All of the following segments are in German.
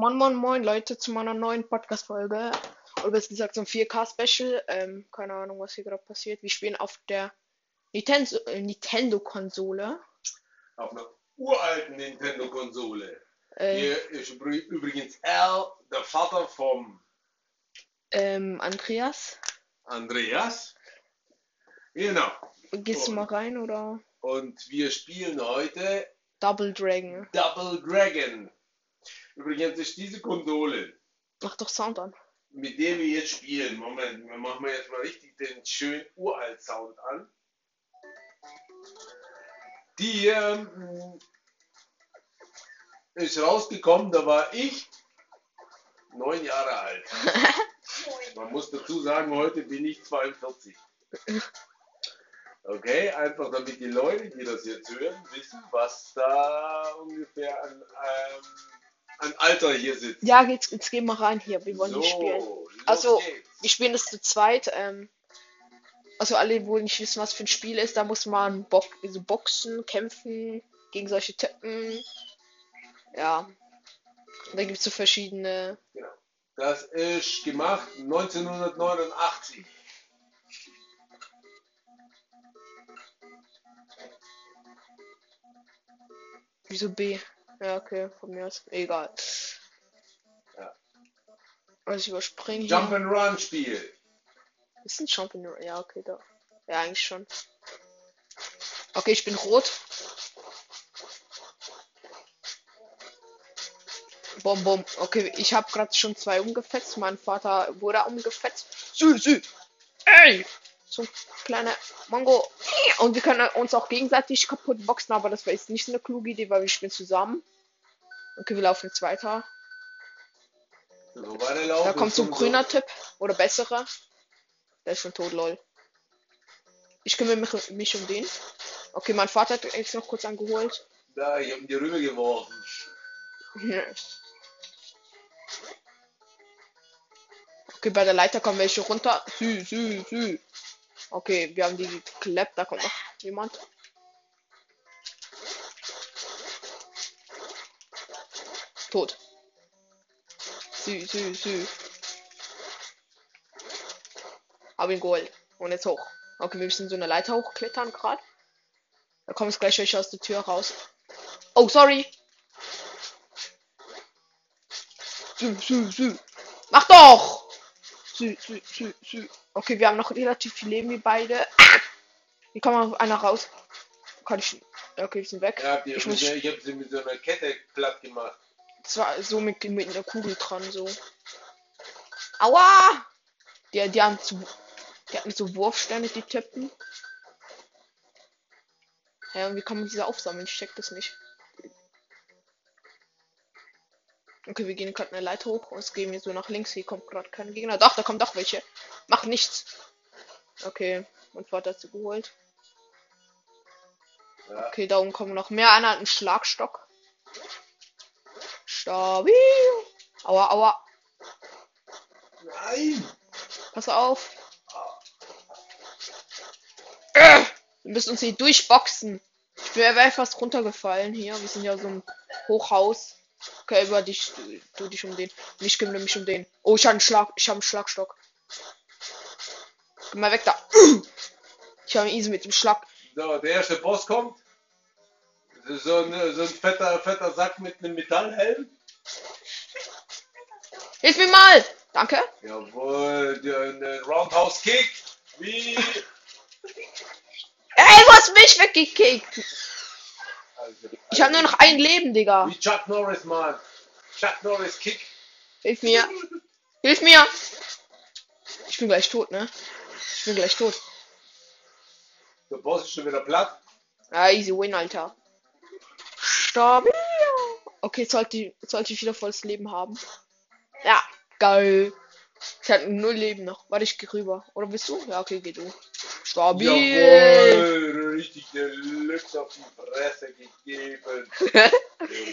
Moin Moin Moin Leute zu meiner neuen Podcast-Folge. Oder besser gesagt ein 4K-Special. Ähm, keine Ahnung, was hier gerade passiert. Wir spielen auf der Nintendo, äh, Nintendo-Konsole. Auf einer uralten Nintendo-Konsole. Äh, Hier ist übr- übrigens Al, der Vater vom ähm, Andreas, Andreas. Genau. gehst du mal rein oder? Und wir spielen heute Double Dragon. Double Dragon. Übrigens ist diese Konsole, Mach doch Sound an. mit der wir jetzt spielen, Moment, wir machen wir jetzt mal richtig den schönen uralt Sound an. Die ähm, ist rausgekommen, da war ich neun Jahre alt. Man muss dazu sagen, heute bin ich 42. Okay, einfach damit die Leute, die das jetzt hören, wissen, was da ungefähr an, ähm, an Alter hier sitzt. Ja, jetzt, jetzt gehen wir rein hier. Wir wollen so, nicht spielen. Also, geht's. Wir spielen das zu zweit. Ähm, also alle, wo nicht wissen, was für ein Spiel ist, da muss man Bo so boxen, kämpfen gegen solche Typen. Ja. Da gibt es so verschiedene. Das ist gemacht 1989. Wieso B? Ja, okay, von mir aus. Egal. Ja. Also ich überspringe hier. Jump and Run Spiel. Ist ein Champion. Ja, okay, da. Ja, eigentlich schon. Okay, ich bin rot. Bom, bom. Okay, ich habe gerade schon zwei umgefetzt. Mein Vater wurde umgefetzt. Sü, sü. Ey! So ein kleiner Mongo. Und wir können uns auch gegenseitig kaputt boxen, aber das war jetzt nicht eine kluge Idee, weil wir spielen zusammen. Okay, wir laufen jetzt weiter. Da kommt so ein grüner Typ. Oder besserer. Der ist schon tot, lol. Ich kümmere mich, mich um den. Okay, mein Vater hat jetzt noch kurz angeholt. Da, ich hab ihn dir rübergeworfen. okay, bei der Leiter kommen welche runter. Sü, sü, sü. Okay, wir haben die geklappt. Da kommt noch jemand. Tot. Sü, sü, sü. Hab ihn geholt. Und jetzt hoch. Okay, wir müssen so eine Leiter hochklettern gerade. Da kommen jetzt gleich welche aus der Tür raus. Oh, sorry. Sü, sü, sü. Mach doch! Sü, sü, sü, sü. Okay, wir haben noch relativ viel Leben, wir beide. Hier kommt noch einer raus. Kann ich. Okay, wir sind weg. Ja, Ich muss- ich hab sie mit so einer Kette platt gemacht. Zwar so mit, mit einer Kugel dran, so. Aua! Die, die haben zu. Die hatten so Wurfsterne, die Typen. Ja, und wie kann man diese aufsammeln? Ich check das nicht. Okay, wir gehen gerade eine Leiter hoch und es gehen wir so nach links. Hier kommt gerade kein Gegner. Doch, da kommt doch welche. Macht nichts. Okay, Vater hat sie geholt. Okay, da oben kommen noch mehr. Einer hat einen Schlagstock. Stabil. Aua, aua. Nein! Pass auf. Äh, wir müssen uns hier durchboxen. Ich wäre wär fast runtergefallen hier. Wir sind ja so ein Hochhaus. Okay, über dich, du, du dich um den. Und ich kümmere mich um den. Oh, ich habe einen Schlag, ich habe einen Schlagstock. Geh mal weg da. Ich habe easy mit dem Schlag. So, der erste Boss kommt. So ein, so ein fetter, fetter Sack mit einem Metallhelm. Hilf mir mal! Danke. Jawohl, der Roundhouse Kick. Wie. Ey, du hast mich weggekickt. Also, Ich habe nur noch ein Leben, Digga. Wie Chuck Norris, Mann. Chuck Norris Kick. Hilf mir. Hilf mir. Ich bin gleich tot, ne? Ich bin gleich tot. Der Boss ist schon wieder platt. Ja, easy win, Alter. Stabil. Okay, jetzt sollte, ich- sollte ich wieder volles Leben haben. Ja, geil. Ich hatte null Leben noch. Warte, ich geh rüber. Oder bist du? Ja, okay, geh du. Stabil. Jawohl, richtig Deluxe auf die Fresse gegeben.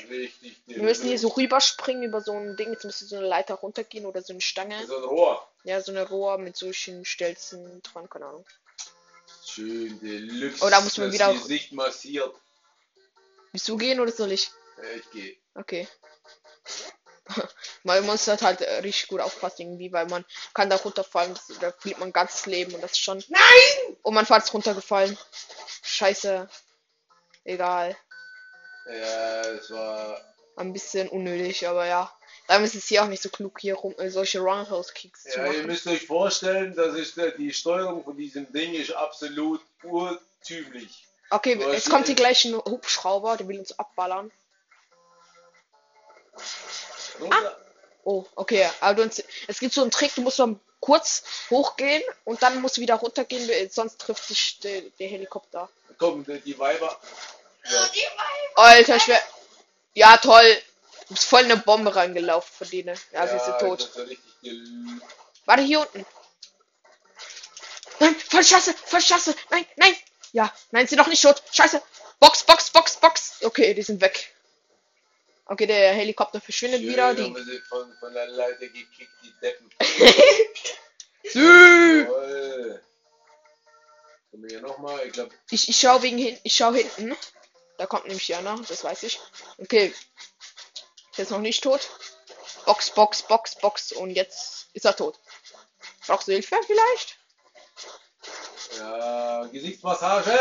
richtig Wir müssen hier so rüberspringen über so ein Ding. Jetzt müsste so eine Leiter runtergehen oder so eine Stange. So ein Rohr. Ja, so eine Rohr mit solchen Stelzen dran, keine Ahnung. Schön Deluxe. Oh, da muss man das wieder- Gesicht massiert. Willst du gehen oder soll ich? Ja, ich gehe. Okay. Man muss halt, äh, richtig gut aufpassen, irgendwie, weil man kann da runterfallen, da verliert man ganzes Leben und das ist schon. Nein! Und Vater ist runtergefallen. Scheiße. Egal. Ja, es war. Ein bisschen unnötig, aber ja. Dann ist es hier auch nicht so klug, hier rum äh, solche Roundhouse-Kicks zu Ja, ihr machen. müsst euch vorstellen, dass ich die Steuerung von diesem Ding ist absolut urtümlich. Okay, Aber jetzt kommt hier gleich ein Hubschrauber, der will uns abballern. Runter. Oh, okay. Aber du, uns- es gibt so einen Trick, du musst dann kurz hochgehen und dann musst du wieder runtergehen, weil sonst trifft sich der, der Helikopter. Komm, die, die Weiber. Ja. Alter, ich wär. Ja, toll. Du bist voll in eine Bombe reingelaufen von denen. Ja, sie sind tot. Ja Warte, hier unten. Nein, voll Scheiße, voll Scheiße. Nein, nein. Ja, nein, sie noch nicht tot. Scheiße. Box, Box, Box, Box. Okay, die sind weg. Okay, der Helikopter verschwindet Schön wieder. Die. von, von der Leiter gekickt, die Deppen. Toll. Kommen wir hier nochmal? Ich glaube, Ich, ich schau wegen hin, ich schau hinten. Da kommt nämlich einer, das weiß ich. Okay. Der ist noch nicht tot. Box, Box, Box, Box. Und jetzt ist er tot. Brauchst du Hilfe vielleicht? ja, Gesichtsmassage.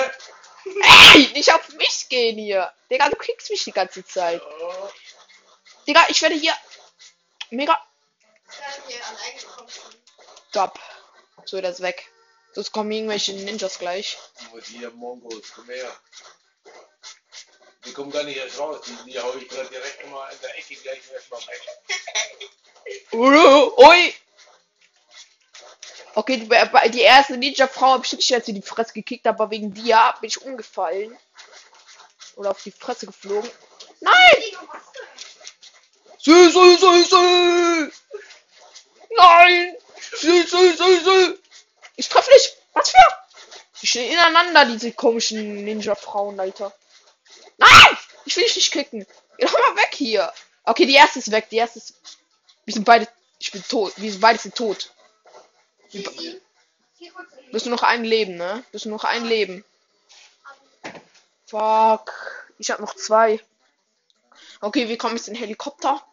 Ey, nicht auf mich gehen hier. Digga, du kriegst mich die ganze Zeit. Digga, ich werde hier mega Stop. So, das ist weg. Sonst kommen irgendwelche Ninjas gleich. und hier Mongos, komm her. Die kommen gar nicht erst raus, die, die hau ich gerade direkt mal in der Ecke gleich erstmal weg. Ui! Okay, die, bei- die erste Ninja-Frau habe ich nicht als sie die Fresse gekickt, aber wegen dir bin ich umgefallen. Oder auf die Fresse geflogen. Nein! Sü, sü, sü, sü! Nein! Sü, sü, sü, sü! Ich treffe nicht! Was für? Die stehen ineinander, diese komischen Ninja-Frauen, Alter. Nein! Ich will dich nicht kicken. Geh doch mal weg hier. Okay, die erste ist weg. Die erste ist. Wir sind beide. Ich bin tot. Wir sind beide sind tot. Du hast nur noch ein Leben, ne? Du hast nur noch ein Leben. Fuck. Ich hab noch zwei. Okay, wir kommen jetzt in den Helikopter.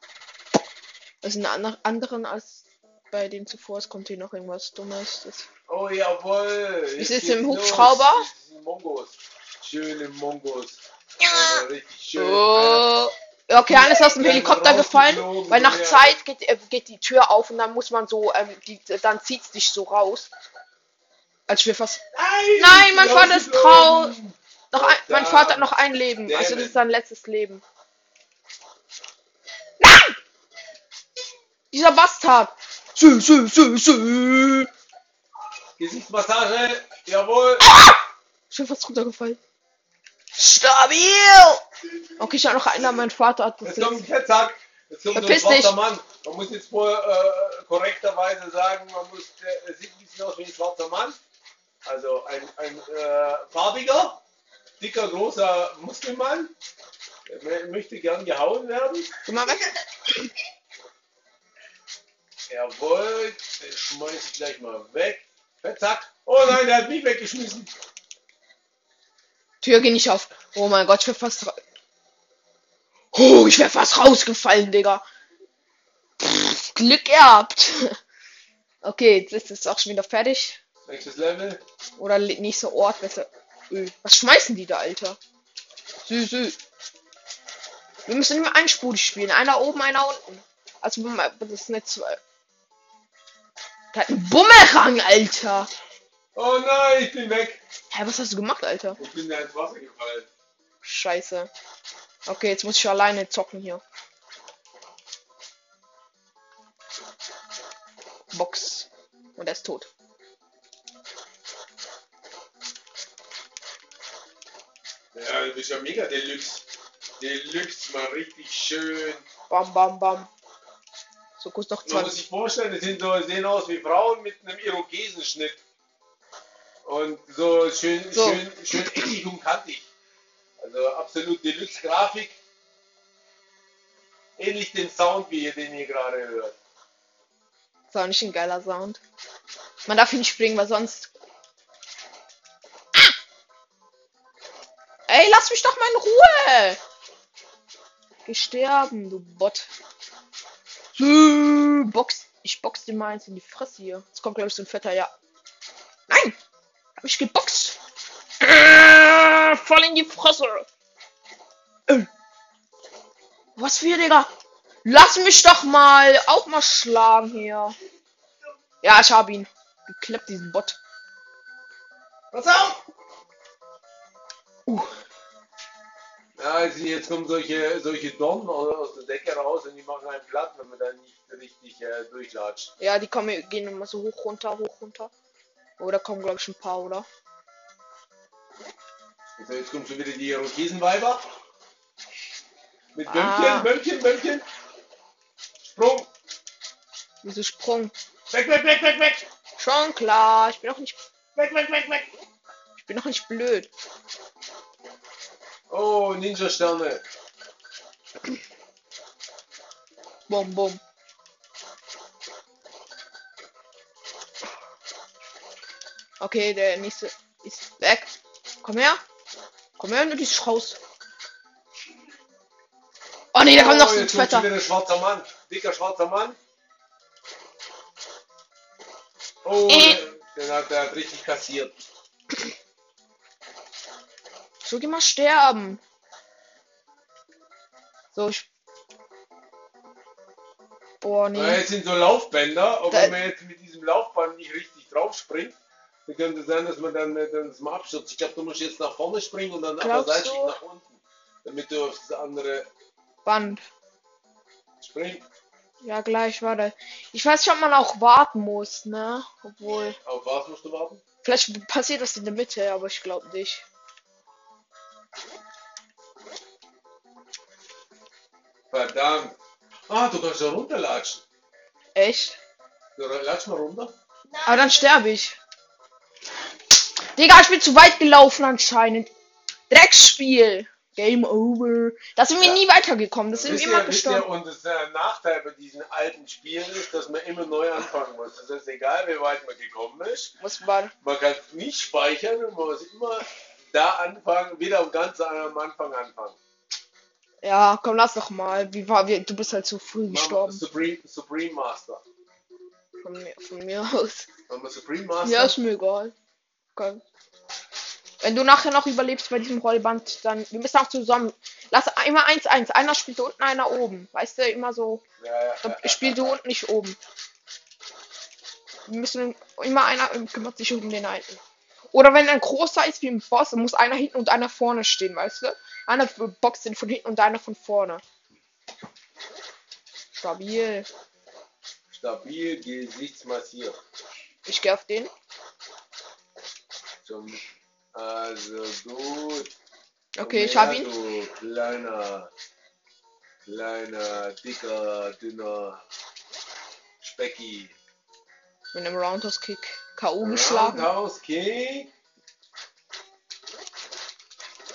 Das sind andere, anderen als bei dem zuvor. Es kommt hier noch irgendwas Dummes. Das Oh jawohl. Sitzt geht's im. Hubschrauber? Mongos. Schöne Mongos. Also richtig schön. Oh. Okay, ist aus dem Helikopter gefallen, weil nach. Zeit geht, äh, geht die Tür auf und dann muss man so, ähm, die, dann zieht's dich so raus. Als wir fast. Nein, mein Vater ist trau. Noch ein, mein Vater hat noch ein Leben. Also das ist sein letztes Leben. Nein! Dieser Bastard! Sü, sü, sü, sü. Gesichtsmassage. Jawohl. Ich bin fast runtergefallen. Stabil! Okay, ich habe noch einer, mein Vater hat das Jetzt kommt ein. Fettsack. Jetzt kommt so ein Verpiss schwarzer. Mann. Man muss jetzt wohl äh, korrekterweise sagen, man muss, der sieht ein bisschen aus wie ein schwarzer Mann. Also ein, ein äh, farbiger, dicker, großer Muskelmann. Der möchte gern gehauen werden. Geh mal weg. Jawohl, den schmeiß ich gleich mal weg. Fettsack. Oh nein, der hat mich weggeschmissen. Tür geht nicht auf. Oh mein Gott, ich wäre fast. Oh, ich wäre fast rausgefallen, Digga. Pff, Glück gehabt. Okay, jetzt ist es auch schon wieder fertig. Nächstes Level. Oder nächster Ort, besser. Öh, Was schmeißen die da, Alter? Sü, sü. Wir müssen immer einspurig spielen. Einer oben, einer unten. Also, das ist nicht zwei. Der hat einen Bumerang, Alter. Oh nein, ich bin weg. Hä, was hast du gemacht, Alter? Ich bin da ins Wasser gefallen. Scheiße. Okay, jetzt muss ich alleine zocken hier. Box. Und er ist tot. Ja, du bist ja mega Deluxe. Deluxe, mal richtig schön. Bam, bam, bam. So kurz noch Man muss 20. sich vorstellen, sind so, sehen aus wie Frauen mit einem Irokesenschnitt. Und so schön, So. schön, schön eckig und kantig. Also absolut Deluxe-Grafik. Ähnlich den Sound, wie ihr den ihr gerade hört. Das war nicht ein geiler Sound. Man darf hier nicht springen, weil sonst. Ah! Ey, lass mich doch mal in Ruhe! Geh sterben, du Bot. Box. Ich box den mal eins in die Fresse hier. Jetzt kommt, glaube ich, so ein fetter, ja. Hab ich geboxt. Äh, voll in die Fresse. Äh. Was für, Digga? Lass mich doch mal auch mal schlagen hier. Ja, ich hab ihn. Gekleppt, diesen Bot. Pass auf! Uh. Ja, also jetzt kommen solche, solche Dornen aus der Decke raus und die machen einen platt, wenn man dann nicht richtig äh, durchlatscht. Ja, die kommen, gehen immer so hoch, runter, hoch, runter. Oder kommen, glaube ich, ein paar, oder? So, jetzt kommen schon wieder die Irokesenweiber. Mit Ah. Bömmchen, Bömmchen, Bömmchen. Sprung. Wieso Sprung? Weg, weg, weg, weg, weg. Schon klar, ich bin auch nicht, Weg, weg, weg, weg. ich bin auch nicht blöd. Oh, Ninja-Sterne. Bum, bum. Okay, der nächste ist weg. Komm her. Komm her, du dich raus. Oh nee, da kommt noch so ein zweiter. wieder ein schwarzer Mann. Dicker schwarzer Mann. Oh, Äh. den, hat er richtig kassiert. So, geh mal sterben. So, ich. Oh Na, nee. jetzt sind so Laufbänder, und Da- man jetzt mit diesem Laufband nicht richtig drauf springt, dann könnte sein, dass man dann, dann das mal abstürzt. Ich glaube, du musst jetzt nach vorne springen und dann aber Glaubst seitlich nach unten, damit du auf das andere Band. springst. Ja, gleich, warte. Ich weiß nicht, ob man auch warten muss, ne? Obwohl. Auf was musst du warten? Vielleicht passiert das in der Mitte, aber ich glaube nicht. Verdammt. Ah, du kannst ja runterlatschen. Echt? Du latsch mal runter. Aber dann sterbe ich. Digga, ich bin zu weit gelaufen anscheinend. Drecksspiel. Game over. Da sind wir Ja. nie weitergekommen. Das sind wir immer gestorben. und das äh, Nachteil bei diesen alten Spielen ist, dass man immer neu anfangen muss. Das ist egal, wie weit man gekommen ist. Was war? Man kann es nicht speichern und man muss immer da anfangen, wieder ganz am Anfang anfangen. Ja, komm, lass doch mal. Wie war wir? Du bist halt zu früh wir gestorben. Supreme, Supreme Master. Von mir, von mir aus. Wir Supreme Master? Ja, ist mir egal. Okay. Wenn du nachher noch überlebst bei diesem Rollband, dann. Wir müssen auch zusammen. Lass immer 1-1. Einer spielt unten, einer oben. Weißt du, immer so. ja, ja, ja, Ich spiele du unten, nicht oben. Wir müssen immer einer kümmert sich um den einen. Oder wenn ein großer ist wie ein Boss, dann muss einer hinten und einer vorne stehen, weißt du? Einer boxt den von hinten und einer von vorne. Stabil. Stabil, gesichtsmassiert. Ich gehe auf den. Zum, also gut. Okay, ich habe ihn. Du kleiner, kleiner, dicker, dünner Specki. Mit einem Roundhouse Kick K.O. geschlagen. Roundhouse Kick.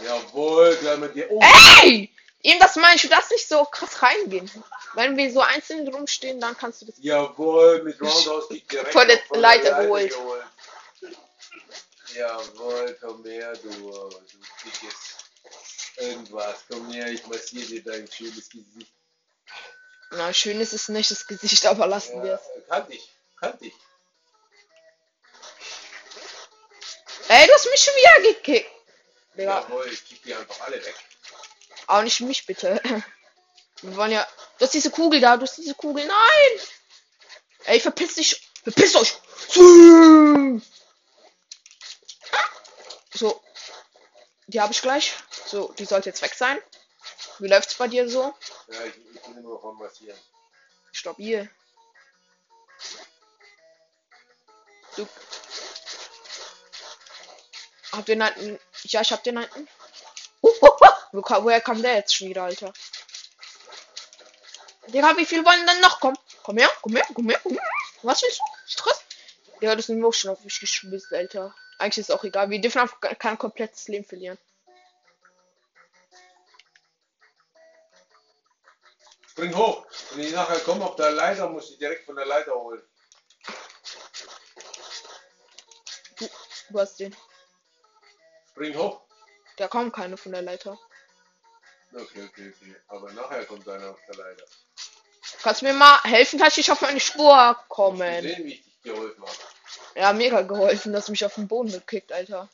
Jawohl, gleich mit dir. Oh, Ey! Eben das meine ich, du darfst nicht so krass reingehen. Wenn wir so einzeln rumstehen, dann kannst du das. jawohl, mit Roundhouse Kick direkt Von der Leiter geholt. Jawohl, komm her, du, du dickes irgendwas. Komm her, ich massiere dir dein schönes Gesicht. Na, schön ist es nicht, das Gesicht, aber lassen wir Ja, es. kann dich, kann dich. Ey, du hast mich schon wieder gekickt. Digga, Jawohl, ich kick die einfach alle weg. aber nicht mich bitte. Wir wollen ja. Du hast diese Kugel da, du hast diese Kugel. Nein! Ey, verpiss dich! Verpiss euch! So. Die habe ich gleich. So, die sollte jetzt weg sein. Wie läuft's bei dir so? Ja, ich, ich bin immer noch am Massieren. Stabil. Du. Habt ihr einen. Ja, ich hab den einen. Wo ka- Woher kam der jetzt schon wieder, Alter? Digga, wie viel wollen denn noch kommen? Komm her, komm her, komm her, komm her. Was willst du? Stress? Ja, das sind wir auch schon auf mich geschmissen, Alter. Eigentlich ist es auch egal. Wir dürfen einfach kein komplettes Leben verlieren. Spring hoch. Wenn ich nachher komme auf der Leiter, muss ich direkt von der Leiter holen. Du hast den. Spring hoch. Da kommen keine von der Leiter. Okay, okay, okay. Aber nachher kommt einer auf der Leiter. Kannst du mir mal helfen? Du nicht auf meine Spur kommen? Sehen, wie ich dich geholfen habe. Ja, mega geholfen, dass du mich auf den Boden gekickt, Alter.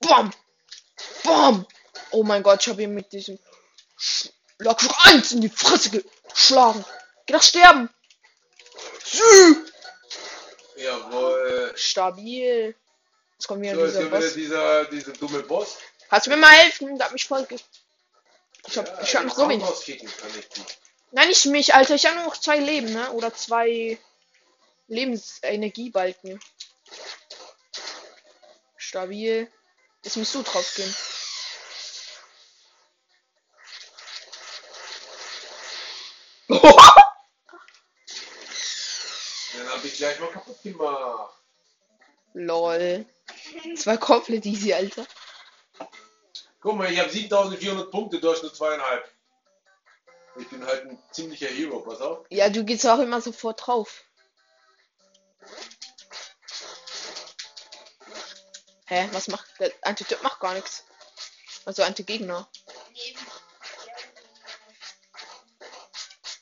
Bam! Bam! Oh mein Gott, ich habe ihn mit diesem Schlag eins in die Fresse geschlagen. Geh doch sterben! Sü! Jawohl. Stabil. Jetzt kommt wieder So, dieser wieder dieser, dieser dumme Boss. Kannst du mir mal helfen? Der hat mich voll Ich hab, Ja, ich hab noch so wenig. Nein, nicht mich, Alter. Ich habe nur noch zwei Leben, ne? Oder zwei Lebensenergiebalken. Stabil. Jetzt musst du drauf gehen. Den hab ich gleich mal kaputt gemacht. Lol. Das war komplett easy, Alter. Guck mal, ich habe 7400 Punkte, du hast nur zweieinhalb. Ich bin halt ein ziemlicher Hero, pass auf. Ja, du gehst auch immer sofort drauf. Hä, was macht der Antityp macht gar nichts. Also Anti-Gegner.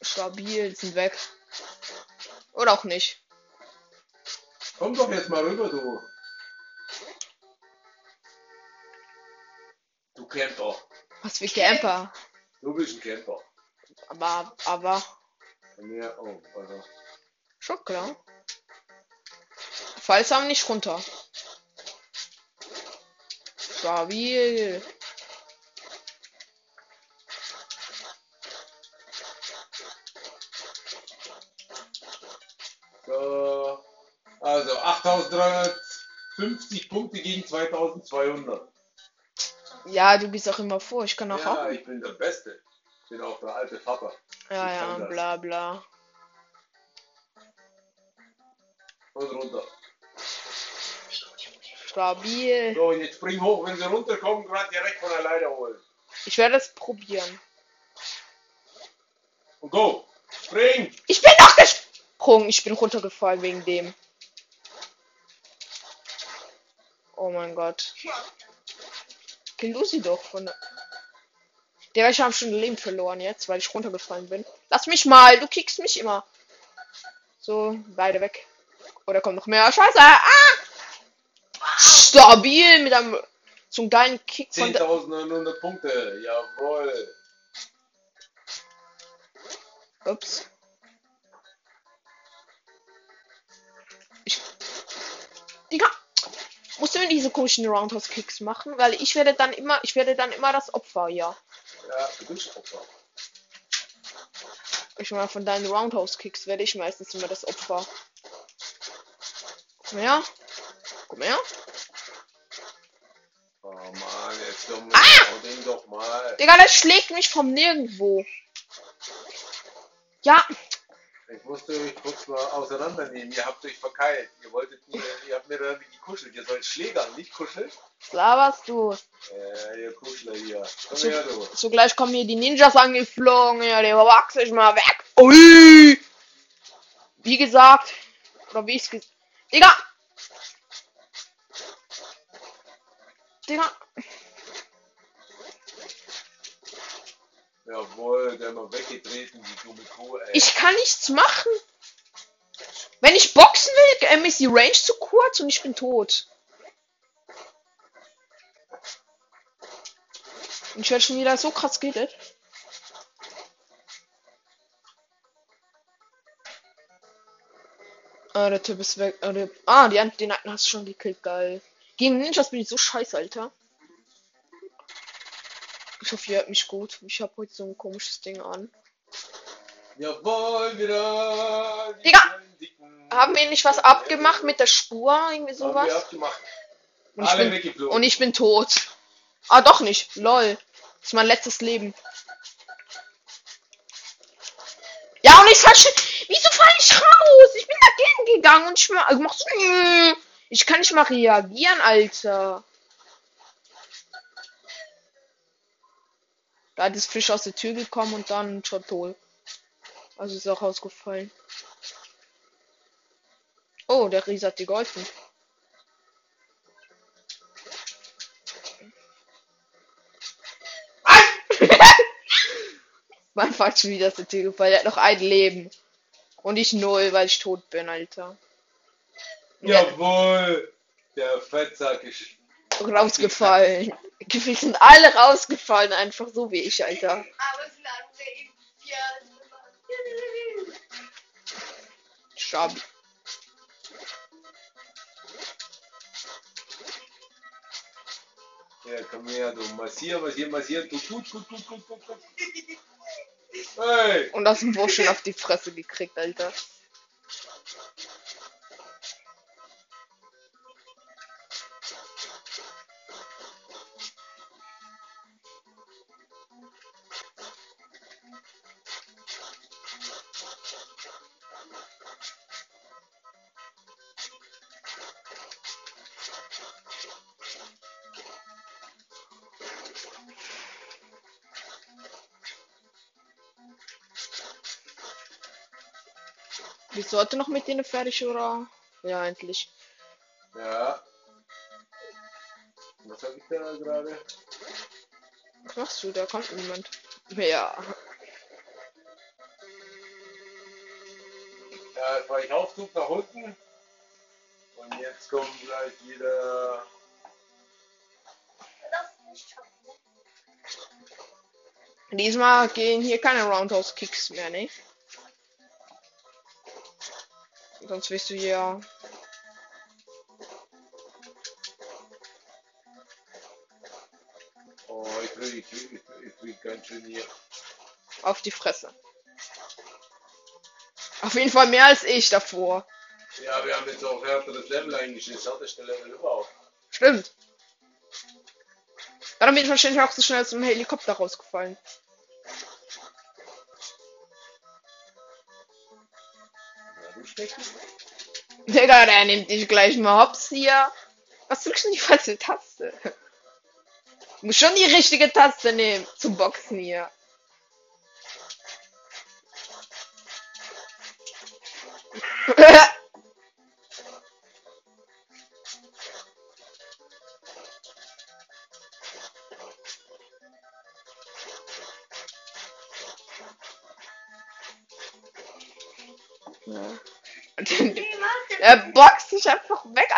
Stabil, sind weg. Oder auch nicht. Komm doch jetzt mal rüber, du. Du Camper. Was für Camper. Du bist ein Camper. Aber, aber, Ja, oh, also. schon klar. Haben nicht runter. Stabil. So. Also 8350 Punkte gegen 2200. Ja, du gehst auch immer vor. Ich kann auch Ja, auch. ich bin der Beste. Ich bin auch der alte Vater. Ja, ich ja, bla bla. Und runter. Stabil. So, jetzt spring hoch, wenn sie runterkommen, gerade direkt von der Leiter holen. Ich werde es probieren. Und go! Spring! Ich bin doch gesprungen. Ich bin runtergefallen wegen dem. Oh mein Gott. Kill du sie doch von der. Der ich habe schon Leben verloren jetzt, weil ich runtergefallen bin. Lass mich mal, du kickst mich immer. So, beide weg. Oder kommt noch mehr? Scheiße! Ah! Stabil mit einem zum geilen Kick von der. 10.900 Punkte, jawohl. Ups. Ich. Digga! Musst du mir diese komischen Roundhouse Kicks machen? Weil ich werde dann immer, ich werde dann immer das Opfer, ja. Ja, du bist Opfer. Ich meine, von deinen Roundhouse Kicks werde ich meistens immer das Opfer. Komm her. Komm her. Komm, Ah! Digga, das schlägt mich vom Nirgendwo. Ja, Ich musste euch kurz mal auseinandernehmen. Ihr habt euch verkeilt. Ihr wolltet mir, ihr habt mir dann gekuschelt. Ihr sollt schlägern, nicht kuscheln. was laberst du? Äh, ihr Kuschler hier. Komm So, her, du. so gleich kommen hier die Ninjas angeflogen. Ja, der wachs ich mal weg. Ui! Wie gesagt. Oder wie ich's gesagt. Digga! Digga. Jawohl, der mal weggetreten, die dumme Kuh, ey. Ich kann nichts machen. Wenn ich boxen will, ähm, ist die Range zu kurz und ich bin tot. Und ich werde schon wieder so krass gehittet. Ah, der Typ ist weg. Ah, ah die, den einen hast du schon gekillt, geil. Gegen Ninjas bin ich so scheiße, Alter. Ich hoffe, ihr hört mich gut. Ich habe heute so ein komisches Ding an. Jawohl, wieder. Digga! Haben wir nicht was abgemacht mit der Spur? Irgendwie sowas? Und ich, bin, und ich bin tot. Ah, doch nicht. Lol. Das ist mein letztes Leben. Ja, und ich schon. Wieso fall ich raus? Ich bin dagegen gegangen und ich mach, ich mach so. Ich kann nicht mal reagieren, Alter. Da ist Fisch aus der Tür gekommen und dann schon tot. Also ist auch ausgefallen. Oh, der Riese hat dir geholfen. Mein Vater schon wieder aus der Tür gefallen. Er hat noch ein Leben. Und ich null, weil ich tot bin, Alter. Ja. Jawohl! Der Fettsack ist. Rausgefallen. Gefühlt sind alle rausgefallen, einfach so wie ich, Alter. Wir Schab. Ja, komm her, du. Massier, massier, massier. Du, gut, gut, gut, gut, gut, gut. Hey! Und aus dem Wurf schon auf die Fresse gekriegt, Alter. Bist du heute noch mit denen fertig, oder? Ja, endlich. Ja. Was hab ich da gerade? Was machst du? Da kommt niemand. Ja. Ja, jetzt war ich Aufzug nach unten. Und jetzt kommen gleich wieder. Nicht. Diesmal gehen hier keine Roundhouse-Kicks mehr, ne? Sonst wirst du hier Oh, ich krieg, ich krieg, ich krieg ganz schön hier. auf die Fresse. Auf jeden Fall mehr als ich davor. Ja, wir haben jetzt auch härteres Level eingestellt. Das härteste Level überhaupt. Stimmt. Darum bin ich wahrscheinlich auch so schnell zum Helikopter rausgefallen. Digga, der nimmt dich gleich mal hops hier. Was drückst du denn die falsche Taste? Du musst schon die richtige Taste nehmen zum Boxen hier.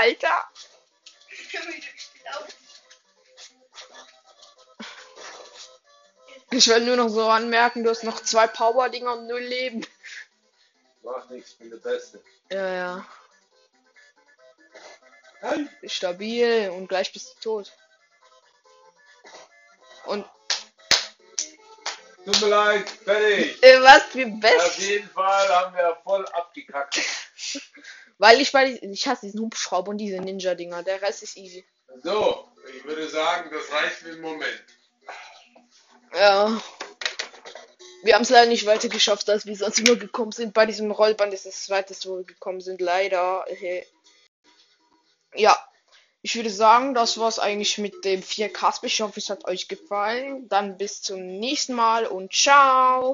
Alter. Ich will nur noch so anmerken, du hast noch zwei Power-Dinger und null Leben. Macht nichts, bin der Beste. Ja, ja. Hey. Stabil und gleich bist du tot. Und Tut mir leid, fertig. äh, was wie Auf best. jeden Fall haben wir voll abgekackt. Weil ich weil ich, ich hasse diesen Hubschrauber und diese Ninja-Dinger. Der Rest ist easy. So, ich würde sagen, das reicht für den Moment. Ja. Wir haben es leider nicht weiter geschafft, als wir sonst immer gekommen sind. Bei diesem Rollband ist das zweite, wo wir gekommen sind. Leider. Äh, Ja. Ich würde sagen, das war's eigentlich mit dem 4K. Ich hoffe, es hat euch gefallen. Dann bis zum nächsten Mal und ciao.